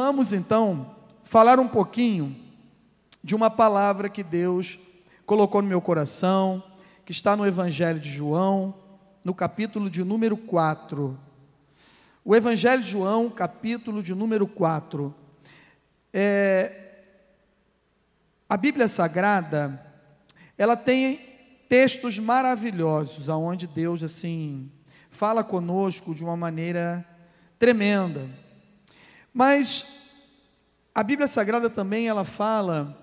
Vamos então falar um pouquinho de uma palavra que Deus colocou no meu coração, que está no Evangelho de João, no capítulo de número 4. O Evangelho de João, capítulo de número 4. É, a Bíblia Sagrada, ela tem textos maravilhosos, aonde Deus assim fala conosco de uma maneira tremenda. Mas a Bíblia Sagrada também ela fala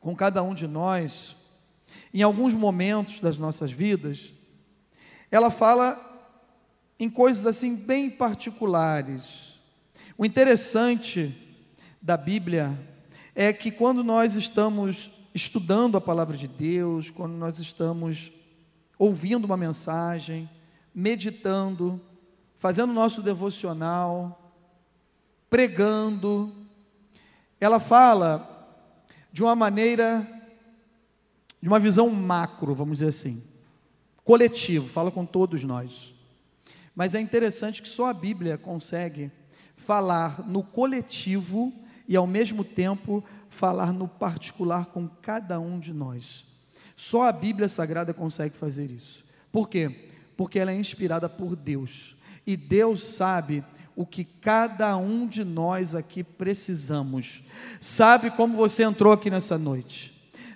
com cada um de nós em alguns momentos das nossas vidas. Ela fala em coisas assim bem particulares. O interessante da Bíblia é que quando nós estamos estudando a palavra de Deus, quando nós estamos ouvindo uma mensagem, meditando, fazendo nosso devocional, pregando, ela fala de uma maneira, de uma visão macro, vamos dizer assim, coletivo, fala com todos nós. Mas é interessante que só a Bíblia consegue falar no coletivo e ao mesmo tempo falar no particular com cada um de nós. Só a Bíblia Sagrada consegue fazer isso. Por quê? Porque ela é inspirada por Deus. E Deus sabe o que cada um de nós aqui precisamos. Sabe como você entrou aqui nessa noite.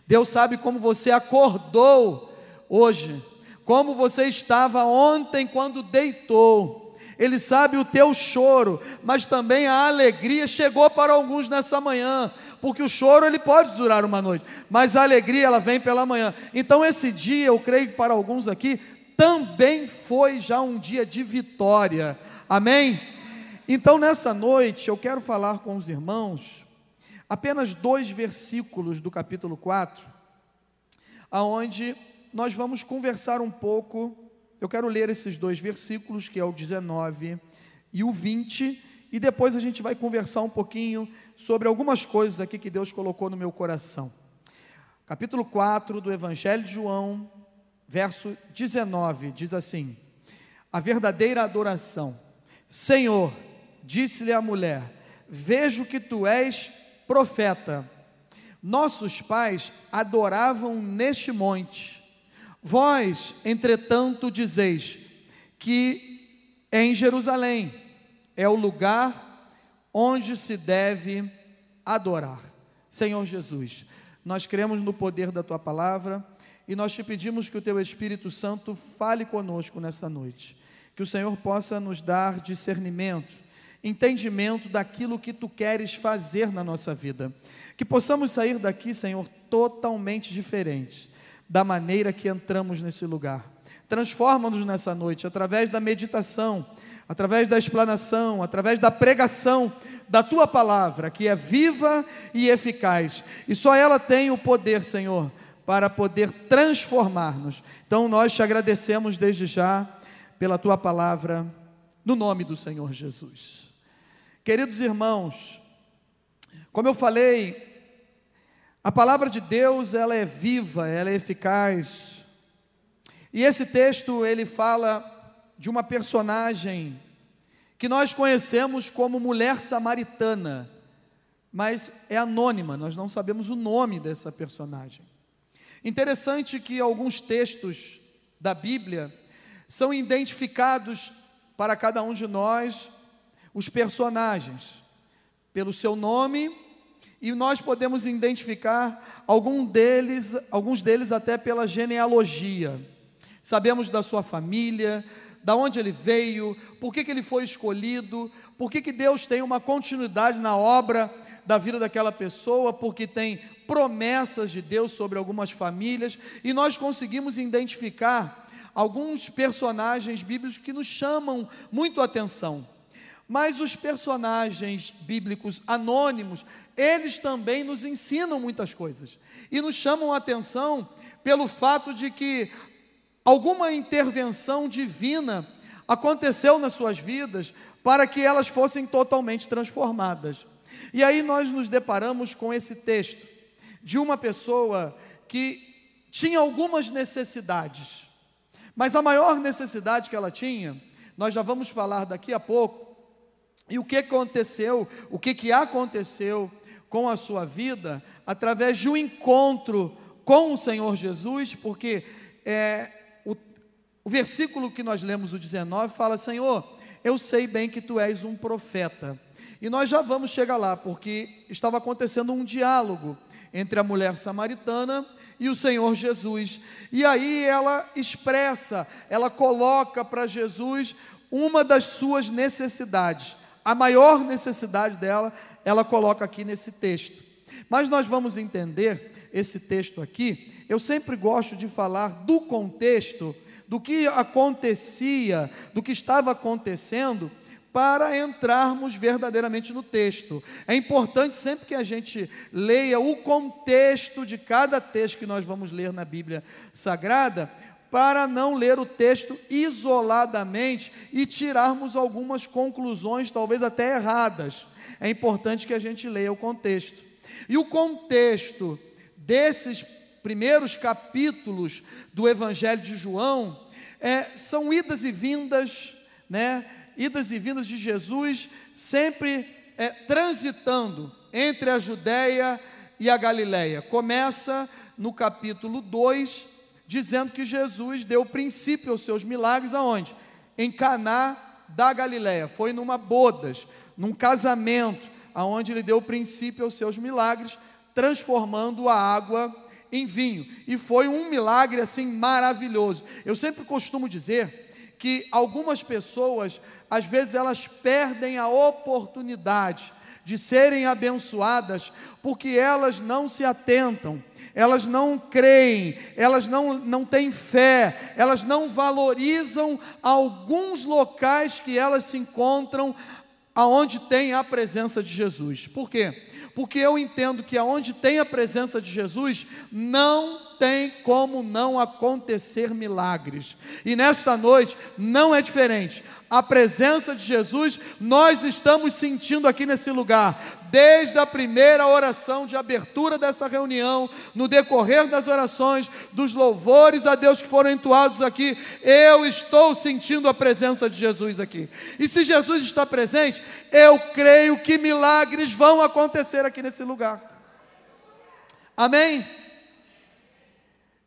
Deus sabe como você acordou hoje, como você estava ontem quando deitou. Ele sabe o teu choro, mas também a alegria chegou para alguns nessa manhã, porque o choro ele pode durar uma noite, mas a alegria ela vem pela manhã. Então esse dia, eu creio que para alguns aqui também foi já um dia de vitória. Amém? Então nessa noite eu quero falar com os irmãos apenas dois versículos do capítulo 4, aonde nós vamos conversar um pouco eu quero ler esses dois versículos, que é o 19 e o 20, e depois a gente vai conversar um pouquinho sobre algumas coisas aqui que Deus colocou no meu coração. Capítulo 4 do Evangelho de João, verso 19, diz assim: A verdadeira adoração. Senhor, disse-lhe a mulher: Vejo que tu és profeta. Nossos pais adoravam neste monte. Vós, entretanto, dizeis que em Jerusalém é o lugar onde se deve adorar. Senhor Jesus, nós cremos no poder da tua palavra e nós te pedimos que o teu Espírito Santo fale conosco nessa noite. Que o Senhor possa nos dar discernimento, entendimento daquilo que tu queres fazer na nossa vida. Que possamos sair daqui, Senhor, totalmente diferentes da maneira que entramos nesse lugar. Transforma-nos nessa noite através da meditação, através da explanação, através da pregação da tua palavra, que é viva e eficaz. E só ela tem o poder, Senhor, para poder transformar-nos. Então nós te agradecemos desde já pela tua palavra, no nome do Senhor Jesus. Queridos irmãos, como eu falei a palavra de Deus, ela é viva, ela é eficaz. E esse texto, ele fala de uma personagem que nós conhecemos como mulher samaritana, mas é anônima, nós não sabemos o nome dessa personagem. Interessante que alguns textos da Bíblia são identificados para cada um de nós os personagens pelo seu nome e nós podemos identificar algum deles, alguns deles até pela genealogia. Sabemos da sua família, da onde ele veio, por que, que ele foi escolhido, por que, que Deus tem uma continuidade na obra da vida daquela pessoa, porque tem promessas de Deus sobre algumas famílias, e nós conseguimos identificar alguns personagens bíblicos que nos chamam muito atenção. Mas os personagens bíblicos anônimos, eles também nos ensinam muitas coisas e nos chamam a atenção pelo fato de que alguma intervenção divina aconteceu nas suas vidas para que elas fossem totalmente transformadas. E aí nós nos deparamos com esse texto de uma pessoa que tinha algumas necessidades, mas a maior necessidade que ela tinha, nós já vamos falar daqui a pouco, E o que aconteceu, o que, que aconteceu com a sua vida através de um encontro com o Senhor Jesus, porque é, o, o versículo que nós lemos, o 19, fala: Senhor, eu sei bem que tu és um profeta. E nós já vamos chegar lá, porque estava acontecendo um diálogo entre a mulher samaritana e o Senhor Jesus. E aí ela expressa, ela coloca para Jesus uma das suas necessidades. A maior necessidade dela, ela coloca aqui nesse texto. Mas nós vamos entender esse texto aqui. Eu sempre gosto de falar do contexto, do que acontecia, do que estava acontecendo, para entrarmos verdadeiramente no texto. É importante sempre que a gente leia o contexto de cada texto que nós vamos ler na Bíblia Sagrada, para não ler o texto isoladamente e tirarmos algumas conclusões, talvez até erradas. É importante que a gente leia o contexto. E o contexto desses primeiros capítulos do Evangelho de João é, são idas e vindas, né? Idas e vindas de Jesus, sempre é, transitando entre a Judéia e a Galiléia. Começa no capítulo 2, dizendo que Jesus deu princípio aos seus milagres aonde? Em Caná da Galiléia. Foi numa bodas, num casamento, aonde ele deu princípio aos seus milagres, transformando a água em vinho. E foi um milagre assim maravilhoso. Eu sempre costumo dizer que algumas pessoas, às vezes elas perdem a oportunidade de serem abençoadas porque elas não se atentam elas não creem, elas não, não têm fé, elas não valorizam alguns locais que elas se encontram aonde tem a presença de Jesus. Por quê? Porque eu entendo que aonde tem a presença de Jesus, não tem como não acontecer milagres. E nesta noite não é diferente. A presença de Jesus, nós estamos sentindo aqui nesse lugar desde a primeira oração de abertura dessa reunião, no decorrer das orações, dos louvores a Deus que foram entoados aqui, eu estou sentindo a presença de Jesus aqui. E se Jesus está presente, eu creio que milagres vão acontecer aqui nesse lugar. Amém?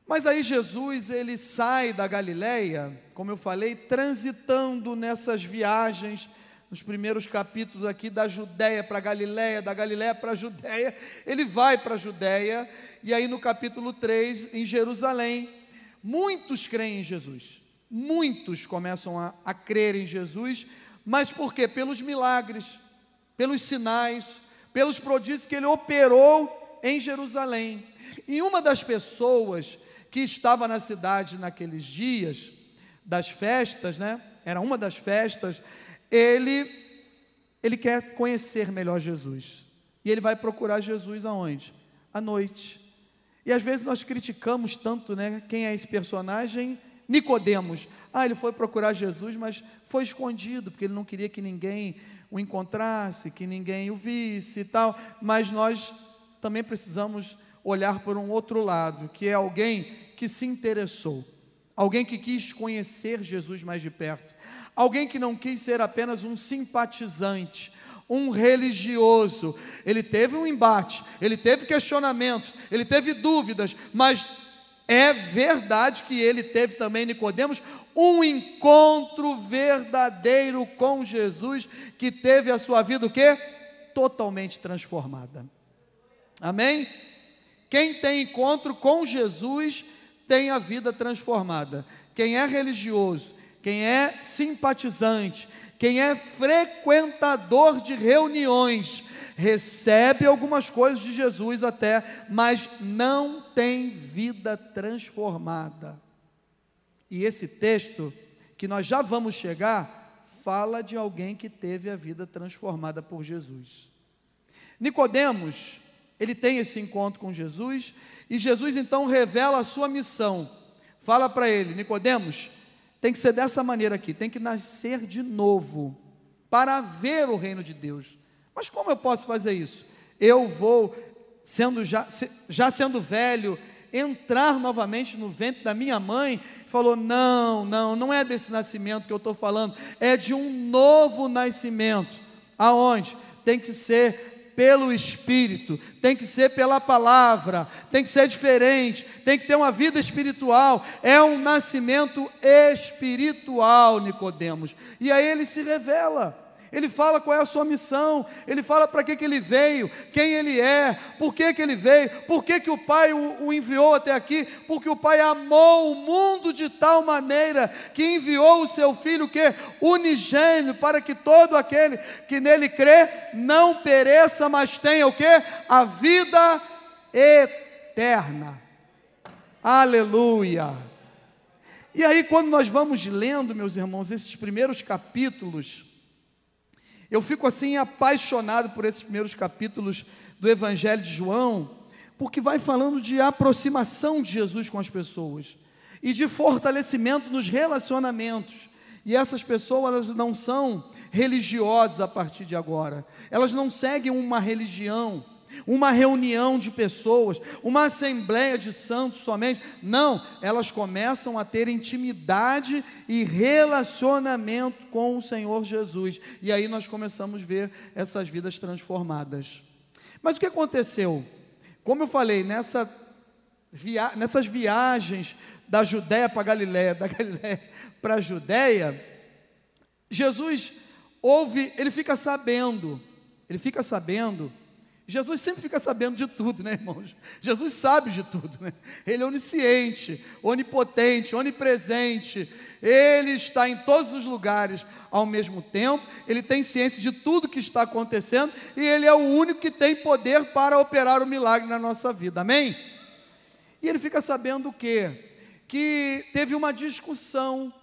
Mas aí Jesus, ele sai da Galileia, como eu falei, transitando nessas viagens nos primeiros capítulos aqui da Judéia para Galiléia, da Galiléia para a Judéia, ele vai para a Judéia, e aí no capítulo 3, em Jerusalém, muitos creem em Jesus, muitos começam a, a crer em Jesus, mas por quê? Pelos milagres, pelos sinais, pelos prodígios que ele operou em Jerusalém. E uma das pessoas que estava na cidade naqueles dias das festas, né? Era uma das festas, ele, ele quer conhecer melhor Jesus. E ele vai procurar Jesus aonde? À noite. E às vezes nós criticamos tanto, né? Quem é esse personagem? Nicodemos. Ah, ele foi procurar Jesus, mas foi escondido, porque ele não queria que ninguém o encontrasse, que ninguém o visse e tal. Mas nós também precisamos olhar por um outro lado, que é alguém que se interessou, alguém que quis conhecer Jesus mais de perto, Alguém que não quis ser apenas um simpatizante, um religioso. Ele teve um embate, ele teve questionamentos, ele teve dúvidas, mas é verdade que ele teve também, Nicodemos, um encontro verdadeiro com Jesus, que teve a sua vida o quê? Totalmente transformada. Amém? Quem tem encontro com Jesus tem a vida transformada. Quem é religioso, quem é simpatizante, quem é frequentador de reuniões, recebe algumas coisas de Jesus até, mas não tem vida transformada. E esse texto, que nós já vamos chegar, fala de alguém que teve a vida transformada por Jesus. Nicodemos, ele tem esse encontro com Jesus, e Jesus então revela a sua missão. Fala para ele, Nicodemos, tem que ser dessa maneira aqui, tem que nascer de novo para ver o reino de Deus. Mas como eu posso fazer isso? Eu vou, sendo já, já sendo velho, entrar novamente no ventre da minha mãe, falou: não, não, não é desse nascimento que eu estou falando, é de um novo nascimento. Aonde? Tem que ser pelo Espírito, tem que ser pela palavra, tem que ser diferente, tem que ter uma vida espiritual. É um nascimento espiritual, Nicodemos. E aí ele se revela ele fala qual é a sua missão, ele fala para que, que ele veio, quem ele é, por que, que ele veio, por que, que o Pai o, o enviou até aqui, porque o Pai amou o mundo de tal maneira que enviou o seu Filho que unigênio, para que todo aquele que nele crê não pereça, mas tenha o que? A vida eterna. Aleluia. E aí, quando nós vamos lendo, meus irmãos, esses primeiros capítulos, eu fico assim apaixonado por esses primeiros capítulos do Evangelho de João, porque vai falando de aproximação de Jesus com as pessoas e de fortalecimento nos relacionamentos. E essas pessoas não são religiosas a partir de agora, elas não seguem uma religião uma reunião de pessoas, uma assembleia de santos somente. Não, elas começam a ter intimidade e relacionamento com o Senhor Jesus. E aí nós começamos a ver essas vidas transformadas. Mas o que aconteceu? Como eu falei, nessa via nessas viagens da Judéia para Galiléia, da Galiléia para a Judéia, Jesus ouve, ele fica sabendo, ele fica sabendo Jesus sempre fica sabendo de tudo, né, irmãos? Jesus sabe de tudo, né? Ele é onisciente, onipotente, onipresente. Ele está em todos os lugares ao mesmo tempo. Ele tem ciência de tudo que está acontecendo e ele é o único que tem poder para operar o milagre na nossa vida. Amém? E ele fica sabendo o quê? Que teve uma discussão,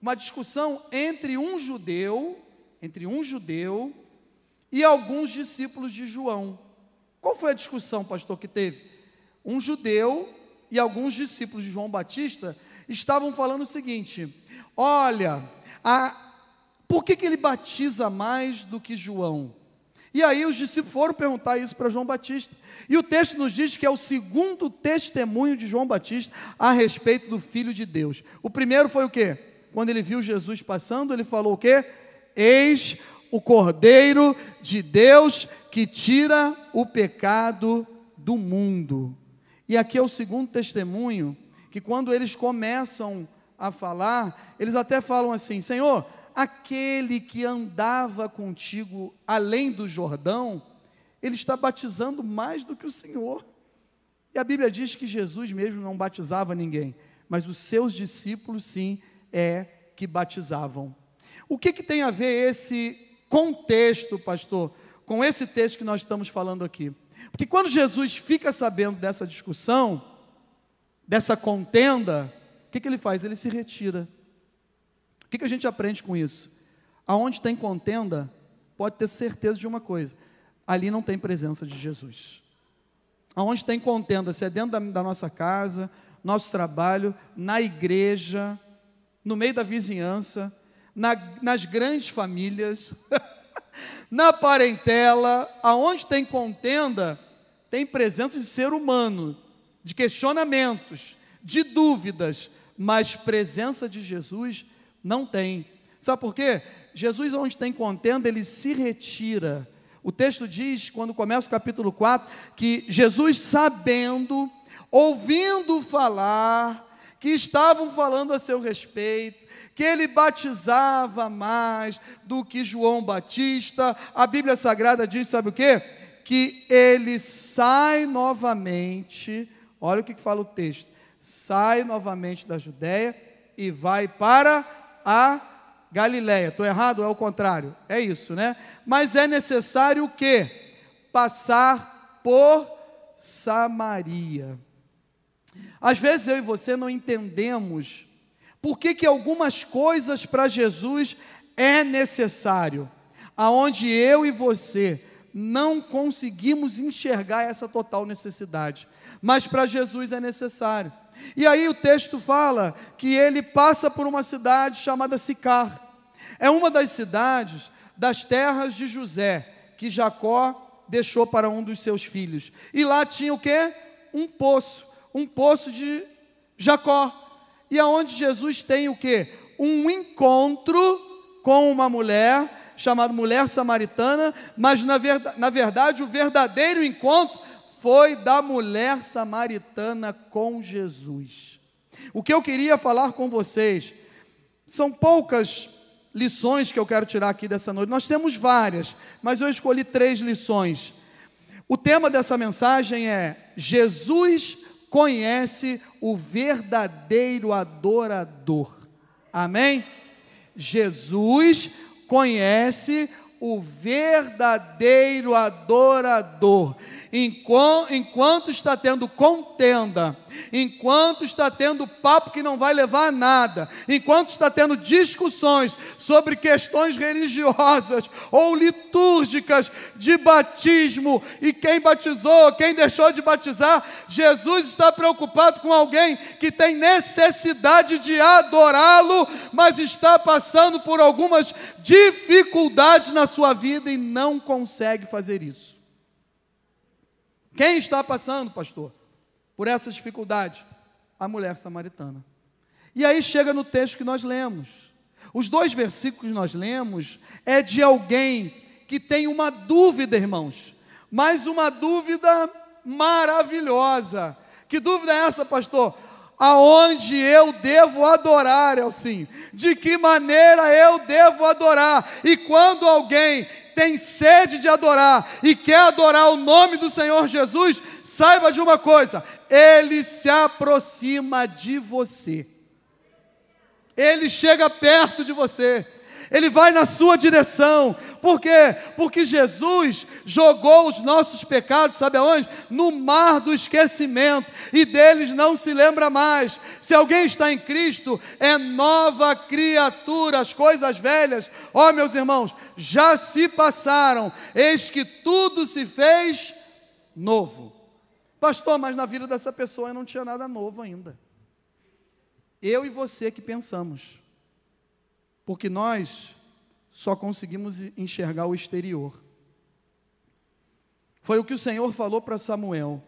uma discussão entre um judeu, entre um judeu e alguns discípulos de João. Qual foi a discussão, pastor, que teve? Um judeu e alguns discípulos de João Batista estavam falando o seguinte: olha, a, por que, que ele batiza mais do que João? E aí os discípulos foram perguntar isso para João Batista. E o texto nos diz que é o segundo testemunho de João Batista a respeito do Filho de Deus. O primeiro foi o quê? Quando ele viu Jesus passando, ele falou o quê? Eis o Cordeiro de Deus que tira o pecado do mundo. E aqui é o segundo testemunho, que quando eles começam a falar, eles até falam assim: Senhor, aquele que andava contigo além do Jordão, ele está batizando mais do que o Senhor. E a Bíblia diz que Jesus mesmo não batizava ninguém, mas os seus discípulos sim é que batizavam. O que, que tem a ver esse contexto, pastor, com esse texto que nós estamos falando aqui. Porque quando Jesus fica sabendo dessa discussão, dessa contenda, o que, que ele faz? Ele se retira. O que, que a gente aprende com isso? Aonde tem contenda, pode ter certeza de uma coisa: ali não tem presença de Jesus. Aonde tem contenda, se é dentro da, da nossa casa, nosso trabalho, na igreja, no meio da vizinhança, na, nas grandes famílias, na parentela, aonde tem contenda, tem presença de ser humano, de questionamentos, de dúvidas, mas presença de Jesus não tem. Sabe por quê? Jesus, onde tem contenda, ele se retira. O texto diz, quando começa o capítulo 4, que Jesus, sabendo, ouvindo falar, que estavam falando a seu respeito, que ele batizava mais do que João Batista. A Bíblia Sagrada diz, sabe o quê? Que ele sai novamente, olha o que fala o texto, sai novamente da Judéia e vai para a Galiléia. Estou errado é o contrário? É isso, né? Mas é necessário o quê? Passar por Samaria. Às vezes eu e você não entendemos por que, que algumas coisas para Jesus é necessário, aonde eu e você não conseguimos enxergar essa total necessidade, mas para Jesus é necessário. E aí o texto fala que ele passa por uma cidade chamada Sicar. É uma das cidades das terras de José, que Jacó deixou para um dos seus filhos. E lá tinha o quê? Um poço, um poço de Jacó e aonde Jesus tem o que? Um encontro com uma mulher chamado mulher samaritana, mas na, verdade, na verdade o verdadeiro encontro foi da mulher samaritana com Jesus. O que eu queria falar com vocês são poucas lições que eu quero tirar aqui dessa noite. Nós temos várias, mas eu escolhi três lições. O tema dessa mensagem é: Jesus conhece o verdadeiro adorador. Amém? Jesus conhece o verdadeiro adorador enquanto está tendo contenda, enquanto está tendo papo que não vai levar a nada, enquanto está tendo discussões sobre questões religiosas ou litúrgicas de batismo e quem batizou, quem deixou de batizar, Jesus está preocupado com alguém que tem necessidade de adorá-lo, mas está passando por algumas dificuldades na sua vida e não consegue fazer isso. Quem está passando, pastor, por essa dificuldade? A mulher samaritana. E aí chega no texto que nós lemos. Os dois versículos que nós lemos é de alguém que tem uma dúvida, irmãos, mas uma dúvida maravilhosa. Que dúvida é essa, pastor? Aonde eu devo adorar, Elsim? De que maneira eu devo adorar? E quando alguém tem sede de adorar e quer adorar o nome do Senhor Jesus, saiba de uma coisa: ele se aproxima de você, ele chega perto de você, ele vai na sua direção. Por quê? Porque Jesus jogou os nossos pecados, sabe aonde? No mar do esquecimento, e deles não se lembra mais. Se alguém está em Cristo, é nova criatura, as coisas velhas, ó meus irmãos, já se passaram, eis que tudo se fez novo. Pastor, mas na vida dessa pessoa não tinha nada novo ainda. Eu e você que pensamos, porque nós só conseguimos enxergar o exterior. Foi o que o Senhor falou para Samuel.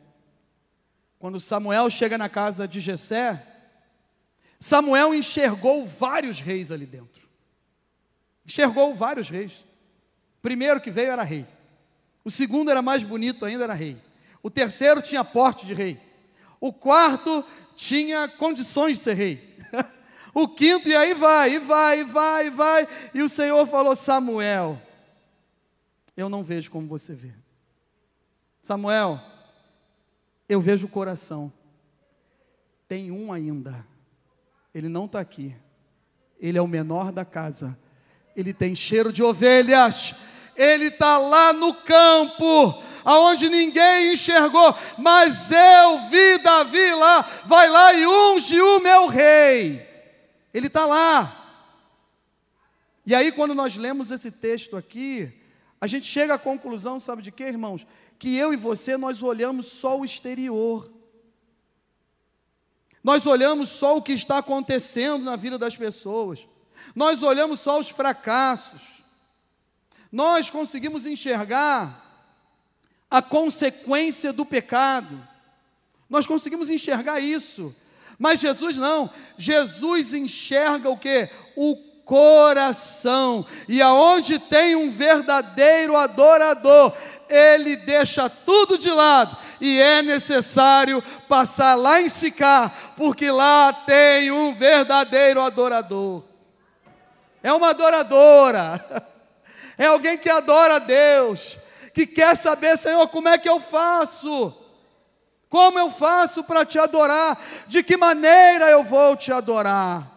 Quando Samuel chega na casa de Jessé, Samuel enxergou vários reis ali dentro. Enxergou vários reis. O primeiro que veio era rei. O segundo era mais bonito ainda, era rei. O terceiro tinha porte de rei. O quarto tinha condições de ser rei. o quinto, e aí vai, e vai, e vai, e vai. E o Senhor falou: Samuel, eu não vejo como você vê. Samuel, eu vejo o coração. Tem um ainda. Ele não está aqui. Ele é o menor da casa ele tem cheiro de ovelhas, ele está lá no campo, aonde ninguém enxergou, mas eu vi Davi lá, vai lá e unge o meu rei, ele está lá. E aí, quando nós lemos esse texto aqui, a gente chega à conclusão, sabe de quê, irmãos? Que eu e você, nós olhamos só o exterior. Nós olhamos só o que está acontecendo na vida das pessoas. Nós olhamos só os fracassos. Nós conseguimos enxergar a consequência do pecado. Nós conseguimos enxergar isso. Mas Jesus não. Jesus enxerga o que? O coração. E aonde tem um verdadeiro adorador, ele deixa tudo de lado e é necessário passar lá em Sicar, porque lá tem um verdadeiro adorador é uma adoradora, é alguém que adora a Deus, que quer saber, Senhor, como é que eu faço? Como eu faço para te adorar? De que maneira eu vou te adorar?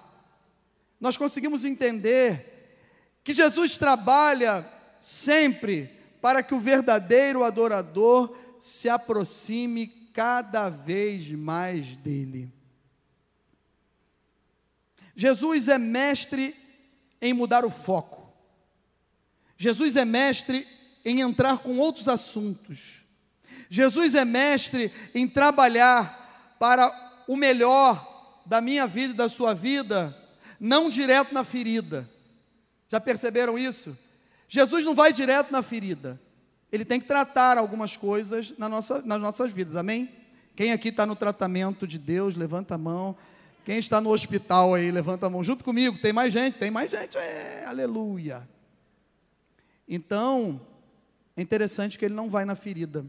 Nós conseguimos entender que Jesus trabalha sempre para que o verdadeiro adorador se aproxime cada vez mais dele. Jesus é mestre em mudar o foco. Jesus é mestre em entrar com outros assuntos. Jesus é mestre em trabalhar para o melhor da minha vida e da sua vida, não direto na ferida. Já perceberam isso? Jesus não vai direto na ferida. Ele tem que tratar algumas coisas na nossa, nas nossas vidas, amém? Quem aqui está no tratamento de Deus, levanta a mão. Quem está no hospital aí, levanta a mão junto comigo. Tem mais gente, tem mais gente. É, aleluia. Então, é interessante que ele não vai na ferida.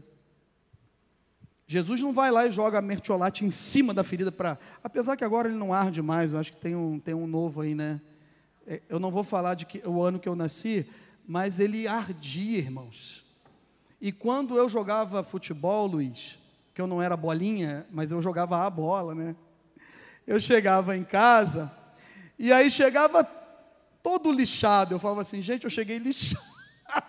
Jesus não vai lá e joga mertiolate em cima da ferida para. Apesar que agora ele não arde mais, eu acho que tem um, tem um novo aí, né? É, eu não vou falar de que, o ano que eu nasci, mas ele ardia, irmãos. E quando eu jogava futebol, Luiz, que eu não era bolinha, mas eu jogava a bola, né? Eu chegava em casa, e aí chegava todo lixado. Eu falava assim, gente, eu cheguei lixado,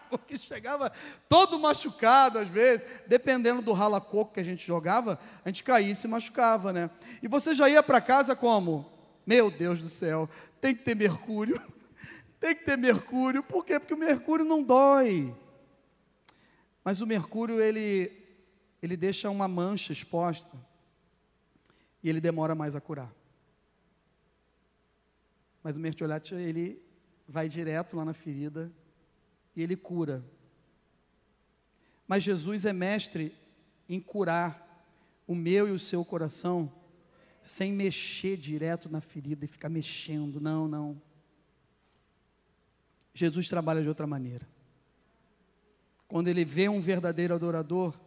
porque chegava todo machucado às vezes, dependendo do rala-coco que a gente jogava, a gente caía e se machucava, né? E você já ia para casa como? Meu Deus do céu, tem que ter mercúrio. Tem que ter mercúrio. Por quê? Porque o mercúrio não dói. Mas o mercúrio, ele, ele deixa uma mancha exposta. E ele demora mais a curar. Mas o mertiolate, ele vai direto lá na ferida e ele cura. Mas Jesus é mestre em curar o meu e o seu coração sem mexer direto na ferida e ficar mexendo. Não, não. Jesus trabalha de outra maneira. Quando ele vê um verdadeiro adorador,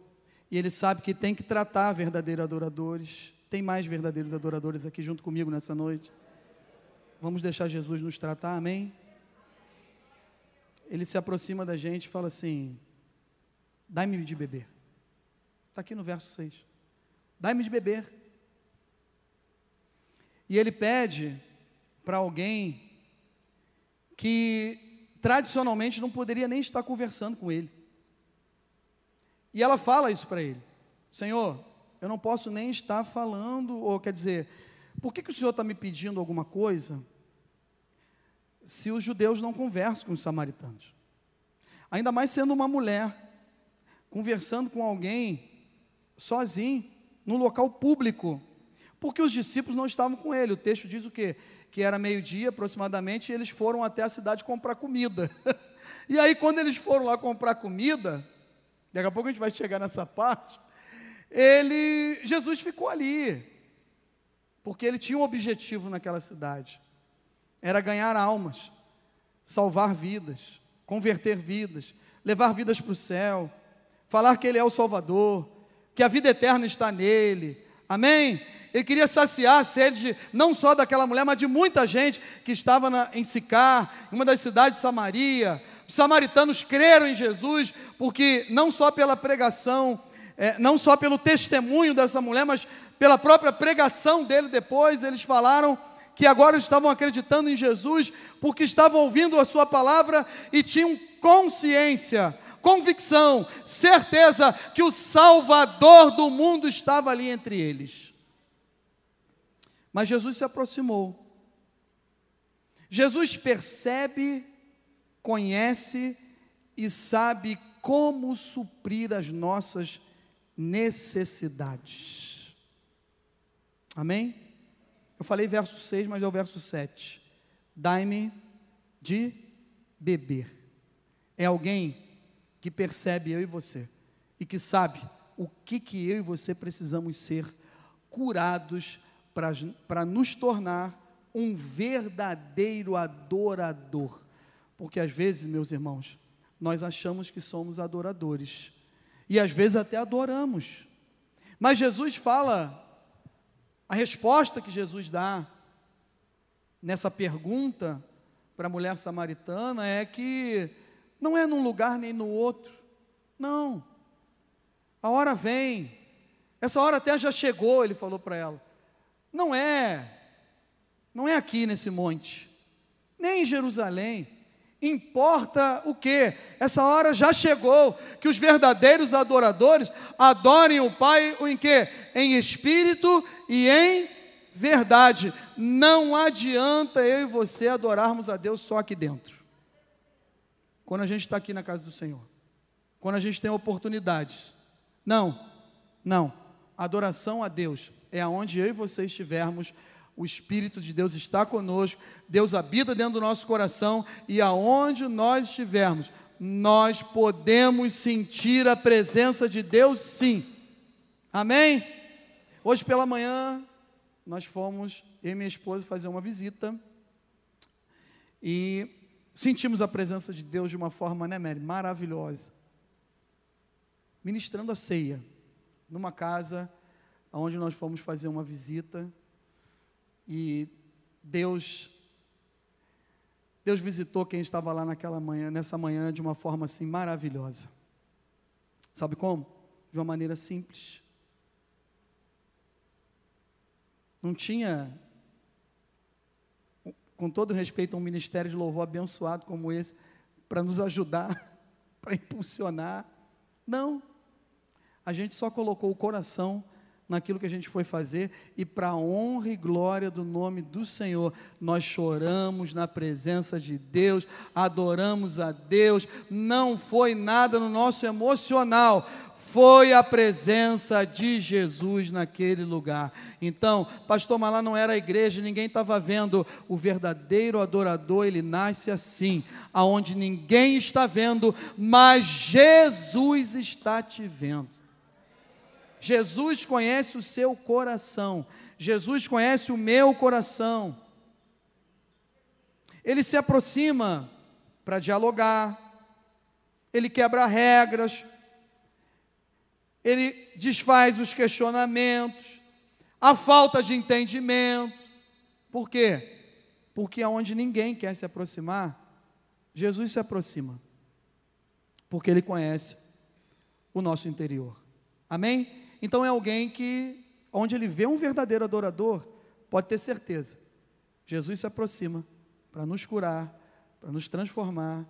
e ele sabe que tem que tratar verdadeiros adoradores. Tem mais verdadeiros adoradores aqui junto comigo nessa noite. Vamos deixar Jesus nos tratar, amém? Ele se aproxima da gente e fala assim: Dai-me de beber. Está aqui no verso 6. Dai-me de beber. E ele pede para alguém que tradicionalmente não poderia nem estar conversando com ele. E ela fala isso para ele: Senhor, eu não posso nem estar falando, ou quer dizer, por que, que o Senhor está me pedindo alguma coisa se os judeus não conversam com os samaritanos? Ainda mais sendo uma mulher, conversando com alguém sozinho, num local público, porque os discípulos não estavam com ele. O texto diz o quê? Que era meio-dia aproximadamente, e eles foram até a cidade comprar comida. e aí, quando eles foram lá comprar comida, daqui a pouco a gente vai chegar nessa parte, ele, Jesus ficou ali, porque ele tinha um objetivo naquela cidade era ganhar almas, salvar vidas, converter vidas, levar vidas para o céu, falar que Ele é o Salvador, que a vida eterna está nele. Amém? Ele queria saciar a sede não só daquela mulher, mas de muita gente que estava na, em Sicar, uma das cidades de Samaria. Os samaritanos creram em Jesus, porque não só pela pregação, é, não só pelo testemunho dessa mulher, mas pela própria pregação dele depois, eles falaram que agora estavam acreditando em Jesus, porque estavam ouvindo a Sua palavra e tinham consciência, convicção, certeza que o Salvador do mundo estava ali entre eles. Mas Jesus se aproximou. Jesus percebe, conhece e sabe como suprir as nossas necessidades. Amém? Eu falei verso 6, mas é o verso 7. Dai-me de beber. É alguém que percebe eu e você e que sabe o que, que eu e você precisamos ser curados para nos tornar um verdadeiro adorador. Porque às vezes, meus irmãos, nós achamos que somos adoradores e às vezes até adoramos. Mas Jesus fala a resposta que Jesus dá nessa pergunta para a mulher samaritana é que não é num lugar nem no outro. Não. A hora vem. Essa hora até já chegou, ele falou para ela. Não é. Não é aqui nesse monte. Nem em Jerusalém. Importa o que? Essa hora já chegou, que os verdadeiros adoradores adorem o Pai em que? Em espírito e em verdade. Não adianta eu e você adorarmos a Deus só aqui dentro. Quando a gente está aqui na casa do Senhor. Quando a gente tem oportunidades. Não, não. Adoração a Deus é aonde eu e você estivermos o Espírito de Deus está conosco, Deus habita dentro do nosso coração e aonde nós estivermos, nós podemos sentir a presença de Deus sim. Amém? Hoje pela manhã, nós fomos, eu e minha esposa, fazer uma visita e sentimos a presença de Deus de uma forma, né, Mary, maravilhosa. Ministrando a ceia, numa casa onde nós fomos fazer uma visita e Deus Deus visitou quem estava lá naquela manhã, nessa manhã de uma forma assim maravilhosa. Sabe como? De uma maneira simples. Não tinha com todo respeito, um ministério de louvor abençoado como esse, para nos ajudar, para impulsionar. Não. A gente só colocou o coração naquilo que a gente foi fazer e para a honra e glória do nome do Senhor, nós choramos na presença de Deus, adoramos a Deus, não foi nada no nosso emocional, foi a presença de Jesus naquele lugar. Então, pastor Malá não era a igreja, ninguém estava vendo. O verdadeiro adorador, ele nasce assim, aonde ninguém está vendo, mas Jesus está te vendo. Jesus conhece o seu coração. Jesus conhece o meu coração. Ele se aproxima para dialogar. Ele quebra regras ele desfaz os questionamentos, a falta de entendimento. Por quê? Porque aonde ninguém quer se aproximar, Jesus se aproxima. Porque ele conhece o nosso interior. Amém? Então é alguém que, onde ele vê um verdadeiro adorador, pode ter certeza. Jesus se aproxima para nos curar, para nos transformar,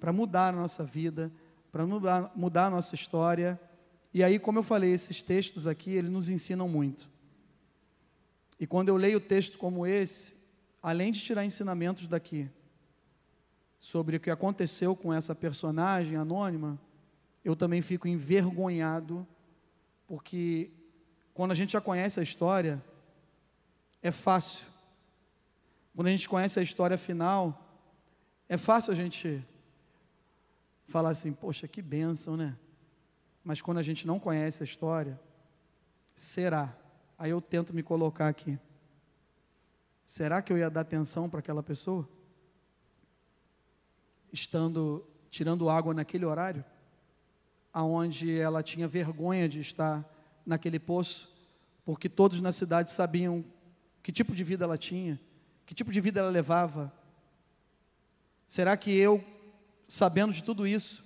para mudar a nossa vida, para mudar, mudar a nossa história. E aí, como eu falei, esses textos aqui, eles nos ensinam muito. E quando eu leio texto como esse, além de tirar ensinamentos daqui sobre o que aconteceu com essa personagem anônima, eu também fico envergonhado, porque quando a gente já conhece a história, é fácil. Quando a gente conhece a história final, é fácil a gente falar assim: poxa, que bênção, né? Mas quando a gente não conhece a história, será? Aí eu tento me colocar aqui. Será que eu ia dar atenção para aquela pessoa? Estando tirando água naquele horário, aonde ela tinha vergonha de estar naquele poço, porque todos na cidade sabiam que tipo de vida ela tinha, que tipo de vida ela levava. Será que eu, sabendo de tudo isso,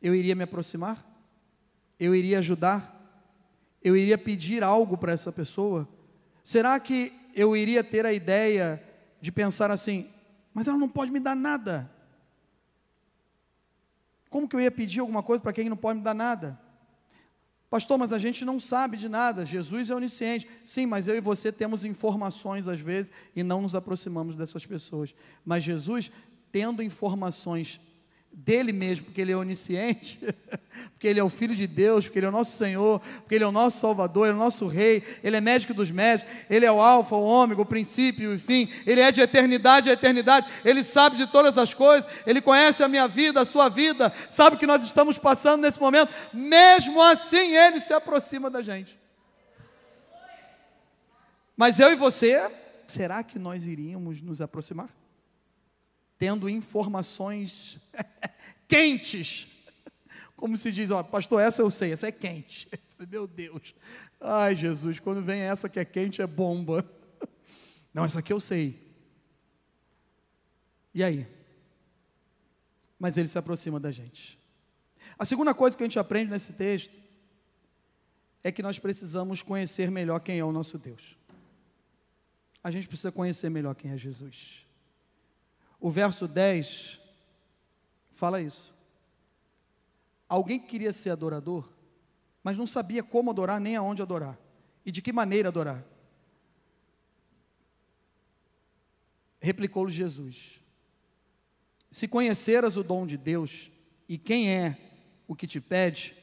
eu iria me aproximar? eu iria ajudar? Eu iria pedir algo para essa pessoa? Será que eu iria ter a ideia de pensar assim, mas ela não pode me dar nada? Como que eu ia pedir alguma coisa para quem não pode me dar nada? Pastor, mas a gente não sabe de nada, Jesus é onisciente. Sim, mas eu e você temos informações às vezes e não nos aproximamos dessas pessoas. Mas Jesus, tendo informações dele mesmo, porque ele é onisciente, porque ele é o Filho de Deus, porque ele é o nosso Senhor, porque ele é o nosso Salvador, ele é o nosso Rei, ele é médico dos médicos, ele é o Alfa, o Ômega, o princípio o fim, ele é de eternidade a eternidade, ele sabe de todas as coisas, ele conhece a minha vida, a sua vida, sabe o que nós estamos passando nesse momento, mesmo assim ele se aproxima da gente. Mas eu e você, será que nós iríamos nos aproximar? Tendo informações quentes. Como se diz, ó, pastor, essa eu sei, essa é quente. Meu Deus. Ai, Jesus, quando vem essa que é quente é bomba. Não, essa aqui eu sei. E aí? Mas ele se aproxima da gente. A segunda coisa que a gente aprende nesse texto é que nós precisamos conhecer melhor quem é o nosso Deus. A gente precisa conhecer melhor quem é Jesus. O verso 10 fala isso. Alguém que queria ser adorador, mas não sabia como adorar nem aonde adorar e de que maneira adorar. Replicou-lhe Jesus: Se conheceras o dom de Deus e quem é o que te pede,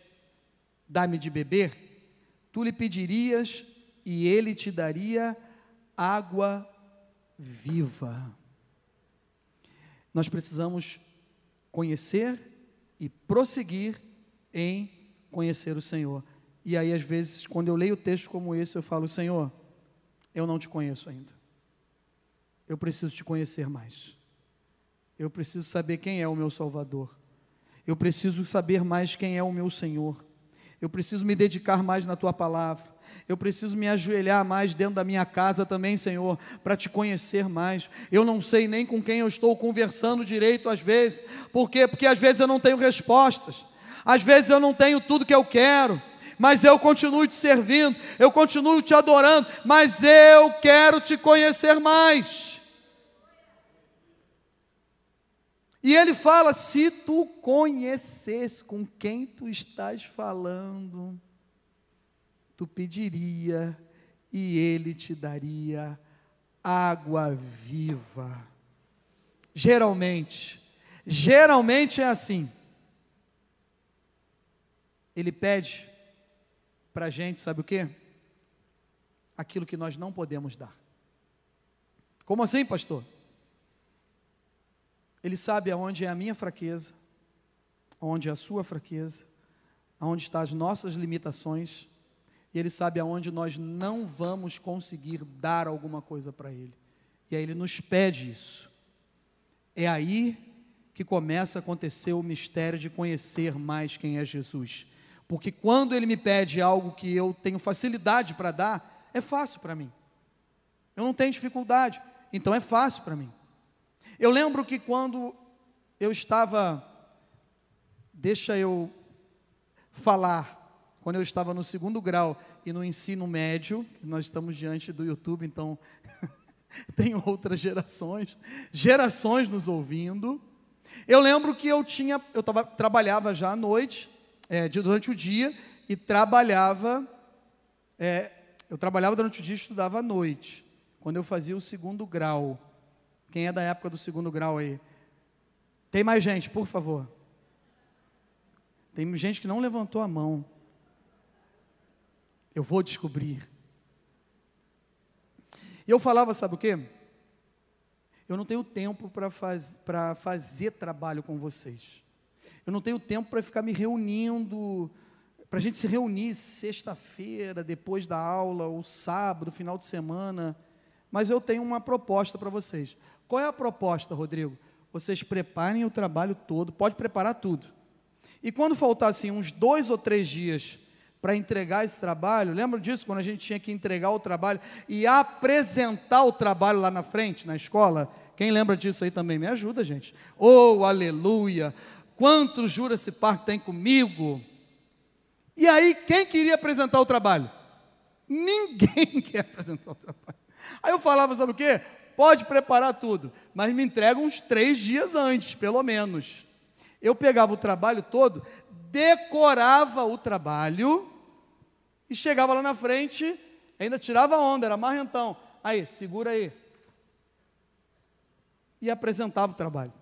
dá-me de beber, tu lhe pedirias e ele te daria água viva. Nós precisamos conhecer e prosseguir em conhecer o Senhor. E aí, às vezes, quando eu leio texto como esse, eu falo: Senhor, eu não te conheço ainda. Eu preciso te conhecer mais. Eu preciso saber quem é o meu Salvador. Eu preciso saber mais quem é o meu Senhor. Eu preciso me dedicar mais na tua palavra. Eu preciso me ajoelhar mais dentro da minha casa também, Senhor, para te conhecer mais. Eu não sei nem com quem eu estou conversando direito às vezes. Por quê? Porque às vezes eu não tenho respostas. Às vezes eu não tenho tudo que eu quero. Mas eu continuo te servindo, eu continuo te adorando, mas eu quero te conhecer mais. E ele fala: se tu conheces com quem tu estás falando, tu pediria e ele te daria água viva. Geralmente, geralmente é assim. Ele pede para a gente, sabe o que? Aquilo que nós não podemos dar. Como assim, pastor? Ele sabe aonde é a minha fraqueza, aonde é a sua fraqueza, aonde estão as nossas limitações, e Ele sabe aonde nós não vamos conseguir dar alguma coisa para Ele. E aí Ele nos pede isso. É aí que começa a acontecer o mistério de conhecer mais quem é Jesus. Porque quando Ele me pede algo que eu tenho facilidade para dar, é fácil para mim. Eu não tenho dificuldade, então é fácil para mim. Eu lembro que quando eu estava, deixa eu falar quando eu estava no segundo grau e no ensino médio, nós estamos diante do YouTube, então tem outras gerações, gerações nos ouvindo. Eu lembro que eu tinha, eu tava, trabalhava já à noite, é, durante o dia, e trabalhava, é, eu trabalhava durante o dia e estudava à noite, quando eu fazia o segundo grau. Quem é da época do segundo grau aí? Tem mais gente, por favor. Tem gente que não levantou a mão. Eu vou descobrir. E eu falava, sabe o quê? Eu não tenho tempo para faz, fazer trabalho com vocês. Eu não tenho tempo para ficar me reunindo, para a gente se reunir sexta-feira, depois da aula, ou sábado, final de semana. Mas eu tenho uma proposta para vocês. Qual é a proposta, Rodrigo? Vocês preparem o trabalho todo, pode preparar tudo. E quando faltar assim, uns dois ou três dias para entregar esse trabalho. Lembra disso quando a gente tinha que entregar o trabalho e apresentar o trabalho lá na frente, na escola? Quem lembra disso aí também? Me ajuda, gente. Oh, aleluia! Quantos Jurassic Park tem comigo? E aí, quem queria apresentar o trabalho? Ninguém quer apresentar o trabalho. Aí eu falava, sabe o quê? Pode preparar tudo, mas me entrega uns três dias antes, pelo menos. Eu pegava o trabalho todo, decorava o trabalho e chegava lá na frente, ainda tirava onda, era marrentão. Aí, segura aí. E apresentava o trabalho.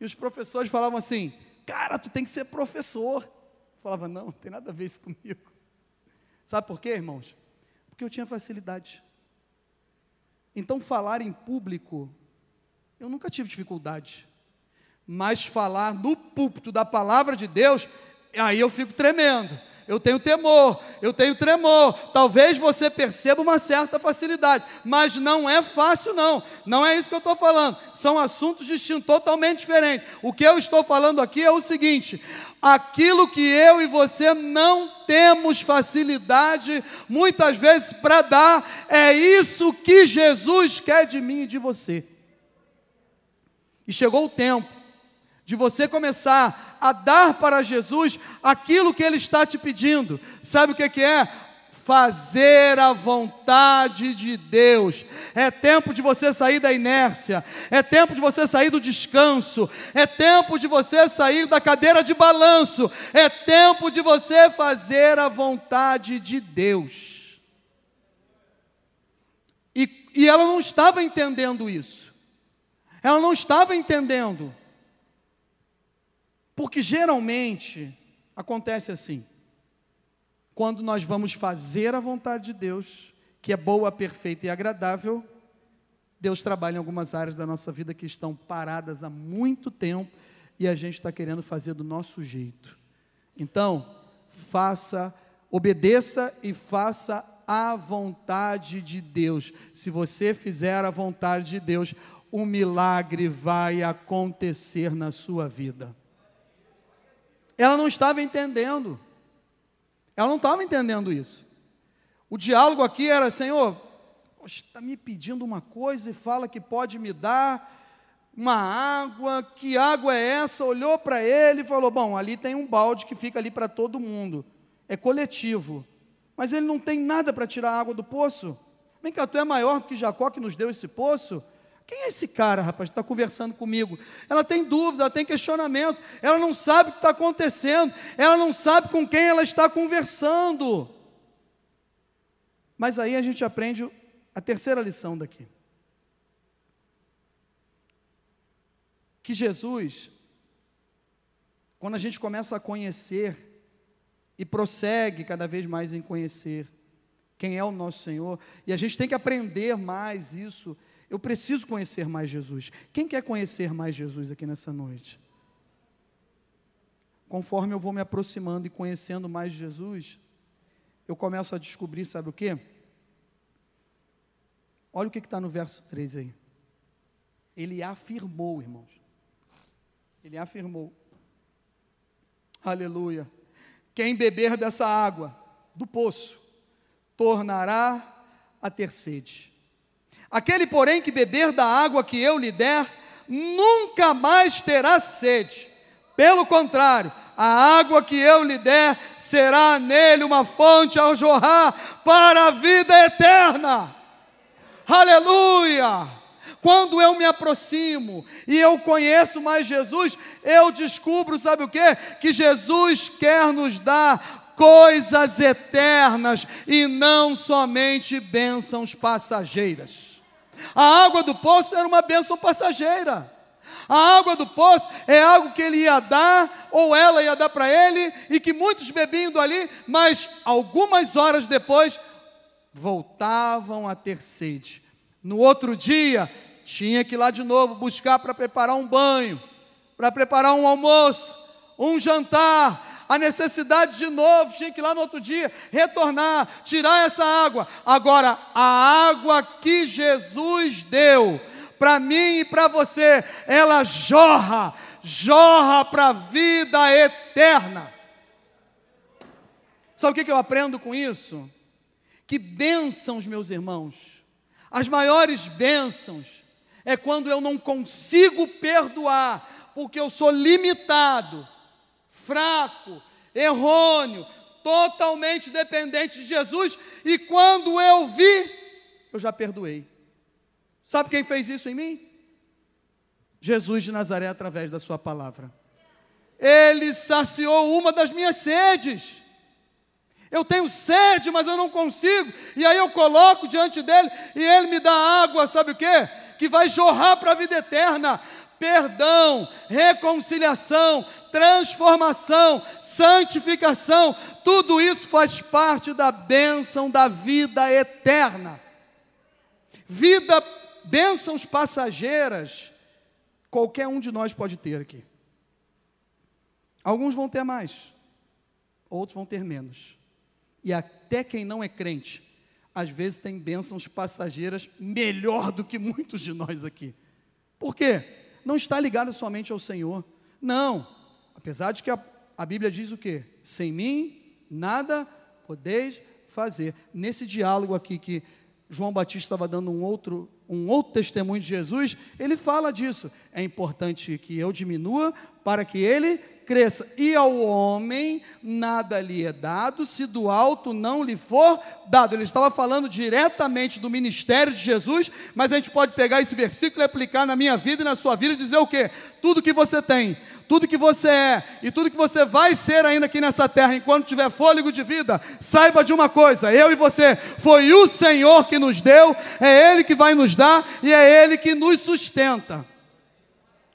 E os professores falavam assim: Cara, tu tem que ser professor. Eu falava: Não, não tem nada a ver isso comigo. Sabe por quê, irmãos? Porque eu tinha facilidade. Então, falar em público, eu nunca tive dificuldade. Mas falar no púlpito da palavra de Deus, aí eu fico tremendo. Eu tenho temor, eu tenho tremor. Talvez você perceba uma certa facilidade, mas não é fácil, não. Não é isso que eu estou falando. São assuntos distintos, totalmente diferentes. O que eu estou falando aqui é o seguinte: aquilo que eu e você não temos facilidade, muitas vezes, para dar, é isso que Jesus quer de mim e de você. E chegou o tempo de você começar a dar para Jesus aquilo que Ele está te pedindo. Sabe o que é? Fazer a vontade de Deus. É tempo de você sair da inércia, é tempo de você sair do descanso, é tempo de você sair da cadeira de balanço, é tempo de você fazer a vontade de Deus. E, e ela não estava entendendo isso, ela não estava entendendo. Porque geralmente acontece assim: quando nós vamos fazer a vontade de Deus, que é boa, perfeita e agradável, Deus trabalha em algumas áreas da nossa vida que estão paradas há muito tempo e a gente está querendo fazer do nosso jeito. Então, faça, obedeça e faça a vontade de Deus. Se você fizer a vontade de Deus, um milagre vai acontecer na sua vida. Ela não estava entendendo. Ela não estava entendendo isso. O diálogo aqui era: Senhor, está me pedindo uma coisa e fala que pode me dar uma água. Que água é essa? Olhou para ele e falou: Bom, ali tem um balde que fica ali para todo mundo. É coletivo. Mas ele não tem nada para tirar a água do poço. Vem cá, tu é maior do que Jacó que nos deu esse poço? Quem é esse cara, rapaz, que está conversando comigo? Ela tem dúvidas, ela tem questionamentos, ela não sabe o que está acontecendo, ela não sabe com quem ela está conversando. Mas aí a gente aprende a terceira lição daqui. Que Jesus, quando a gente começa a conhecer e prossegue cada vez mais em conhecer quem é o nosso Senhor, e a gente tem que aprender mais isso eu preciso conhecer mais Jesus. Quem quer conhecer mais Jesus aqui nessa noite? Conforme eu vou me aproximando e conhecendo mais Jesus, eu começo a descobrir, sabe o que? Olha o que está no verso 3 aí. Ele afirmou, irmãos. Ele afirmou. Aleluia. Quem beber dessa água do poço tornará a ter sede. Aquele, porém, que beber da água que eu lhe der, nunca mais terá sede. Pelo contrário, a água que eu lhe der será nele uma fonte ao jorrar para a vida eterna. Aleluia! Quando eu me aproximo e eu conheço mais Jesus, eu descubro, sabe o que? Que Jesus quer nos dar coisas eternas e não somente bênçãos passageiras. A água do poço era uma bênção passageira. A água do poço é algo que ele ia dar, ou ela ia dar para ele, e que muitos bebiam ali, mas algumas horas depois voltavam a ter sede. No outro dia, tinha que ir lá de novo buscar para preparar um banho, para preparar um almoço, um jantar, a necessidade de novo, tinha que ir lá no outro dia, retornar, tirar essa água. Agora, a água que Jesus deu para mim e para você, ela jorra, jorra para a vida eterna. Sabe o que eu aprendo com isso? Que bênçãos, meus irmãos, as maiores bênçãos é quando eu não consigo perdoar, porque eu sou limitado, fraco, errôneo, totalmente dependente de Jesus, e quando eu vi, eu já perdoei. Sabe quem fez isso em mim? Jesus de Nazaré, através da Sua palavra. Ele saciou uma das minhas sedes. Eu tenho sede, mas eu não consigo. E aí eu coloco diante dele e ele me dá água, sabe o que? Que vai jorrar para a vida eterna perdão, reconciliação, transformação, santificação, tudo isso faz parte da bênção da vida eterna. Vida, bênçãos passageiras, qualquer um de nós pode ter aqui. Alguns vão ter mais, outros vão ter menos. E até quem não é crente, às vezes tem bênçãos passageiras melhor do que muitos de nós aqui. Por quê? Não está ligada somente ao Senhor. Não. Apesar de que a, a Bíblia diz o quê? Sem mim nada podeis fazer. Nesse diálogo aqui que João Batista estava dando um outro, um outro testemunho de Jesus, ele fala disso. É importante que eu diminua para que ele cresça. E ao homem nada lhe é dado, se do alto não lhe for dado. Ele estava falando diretamente do ministério de Jesus, mas a gente pode pegar esse versículo e aplicar na minha vida e na sua vida e dizer o quê? Tudo que você tem, tudo que você é e tudo que você vai ser ainda aqui nessa terra, enquanto tiver fôlego de vida, saiba de uma coisa: eu e você, foi o Senhor que nos deu, é Ele que vai nos dar e é Ele que nos sustenta.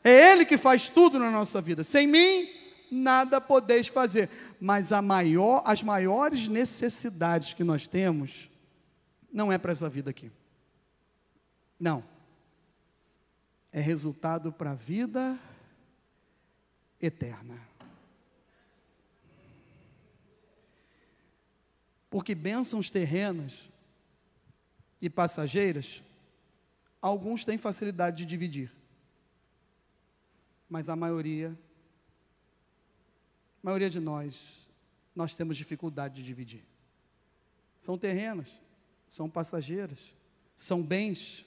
É Ele que faz tudo na nossa vida. Sem mim, nada podeis fazer. Mas maior, as maiores necessidades que nós temos não é para essa vida aqui. Não. É resultado para a vida eterna. Porque bênçãos terrenas e passageiras Alguns têm facilidade de dividir, mas a maioria, maioria de nós, nós temos dificuldade de dividir. São terrenos, são passageiros, são bens.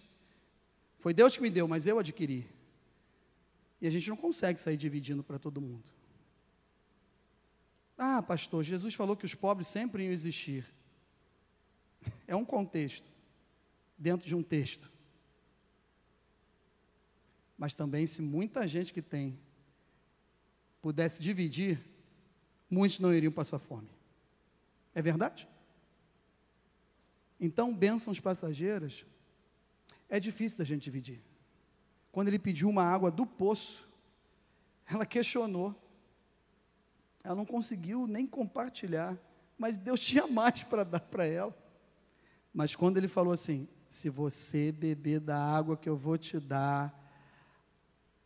Foi Deus que me deu, mas eu adquiri. E a gente não consegue sair dividindo para todo mundo. Ah, pastor, Jesus falou que os pobres sempre iam existir. É um contexto, dentro de um texto. Mas também, se muita gente que tem pudesse dividir, muitos não iriam passar fome. É verdade? Então, bênçãos passageiras, é difícil da gente dividir. Quando ele pediu uma água do poço, ela questionou. Ela não conseguiu nem compartilhar, mas Deus tinha mais para dar para ela. Mas quando ele falou assim: se você beber da água que eu vou te dar,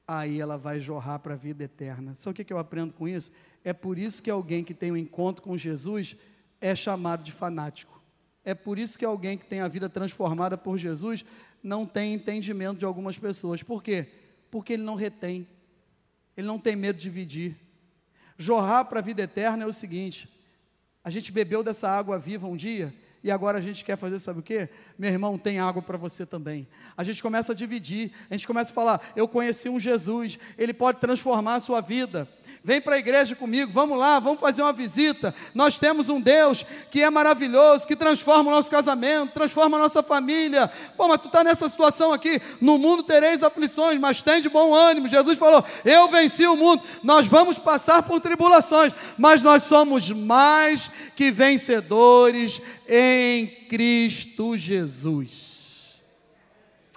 aí ela vai jorrar para a vida eterna. Sabe o que, eu aprendo com isso? É por isso que alguém que tem um encontro com Jesus é chamado de fanático. É por isso que alguém que tem a vida transformada por Jesus não tem entendimento de algumas pessoas. Por quê? Porque ele não retém, ele não tem medo de dividir. Jorrar para a vida eterna é o seguinte: a gente bebeu dessa água viva um dia, e agora a gente quer fazer, sabe o que? Meu irmão, tem água para você também. A gente começa a dividir, a gente começa a falar: eu conheci um Jesus, ele pode transformar a sua vida. Vem para a igreja comigo, vamos lá, vamos fazer uma visita. Nós temos um Deus que é maravilhoso, que transforma o nosso casamento, transforma a nossa família. Pô, mas tu está nessa situação aqui, no mundo tereis aflições, mas tem de bom ânimo. Jesus falou: Eu venci o mundo. Nós vamos passar por tribulações, mas nós somos mais que vencedores em Cristo Jesus.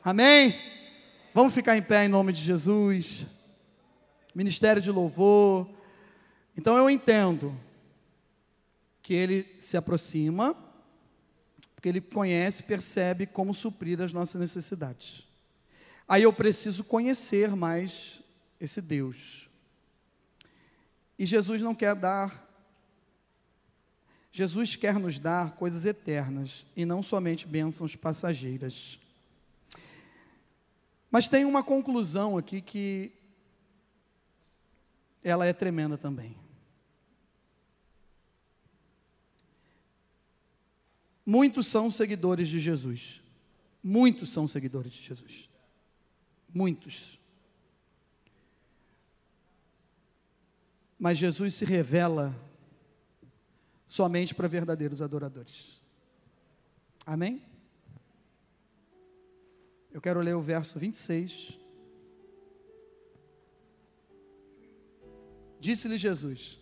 Amém? Vamos ficar em pé em nome de Jesus ministério de louvor. Então eu entendo que ele se aproxima, porque ele conhece, percebe como suprir as nossas necessidades. Aí eu preciso conhecer mais esse Deus. E Jesus não quer dar Jesus quer nos dar coisas eternas e não somente bênçãos passageiras. Mas tem uma conclusão aqui que ela é tremenda também. Muitos são seguidores de Jesus. Muitos são seguidores de Jesus. Muitos. Mas Jesus se revela somente para verdadeiros adoradores. Amém? Eu quero ler o verso 26 Disse-lhe Jesus.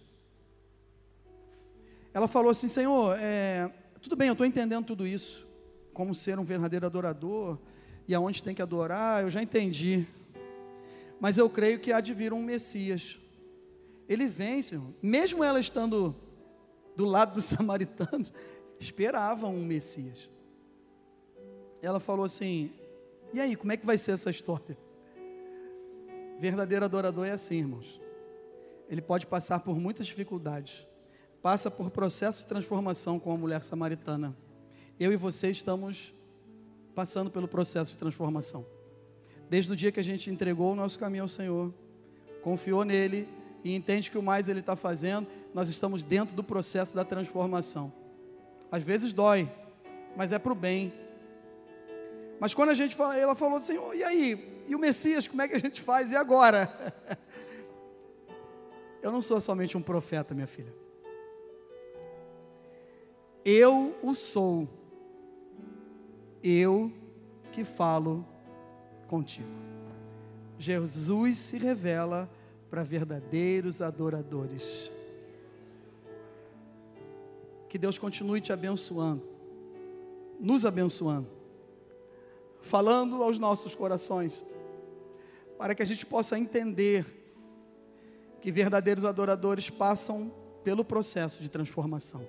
Ela falou assim: Senhor, é, tudo bem, eu estou entendendo tudo isso, como ser um verdadeiro adorador e aonde tem que adorar, eu já entendi. Mas eu creio que há de vir um Messias. Ele vem, Senhor. Mesmo ela estando do lado dos samaritanos, esperavam um Messias. Ela falou assim: E aí, como é que vai ser essa história? Verdadeiro adorador é assim, irmãos ele pode passar por muitas dificuldades. Passa por processo de transformação com a mulher samaritana. Eu e você estamos passando pelo processo de transformação. Desde o dia que a gente entregou o nosso caminho ao Senhor, confiou nele e entende que o mais ele está fazendo, nós estamos dentro do processo da transformação. Às vezes dói, mas é para o bem. Mas quando a gente fala, ela falou, Senhor, e aí? E o Messias, como é que a gente faz? E agora? Eu não sou somente um profeta, minha filha. Eu o sou. Eu que falo contigo. Jesus se revela para verdadeiros adoradores. Que Deus continue te abençoando, nos abençoando, falando aos nossos corações, para que a gente possa entender que verdadeiros adoradores passam pelo processo de transformação.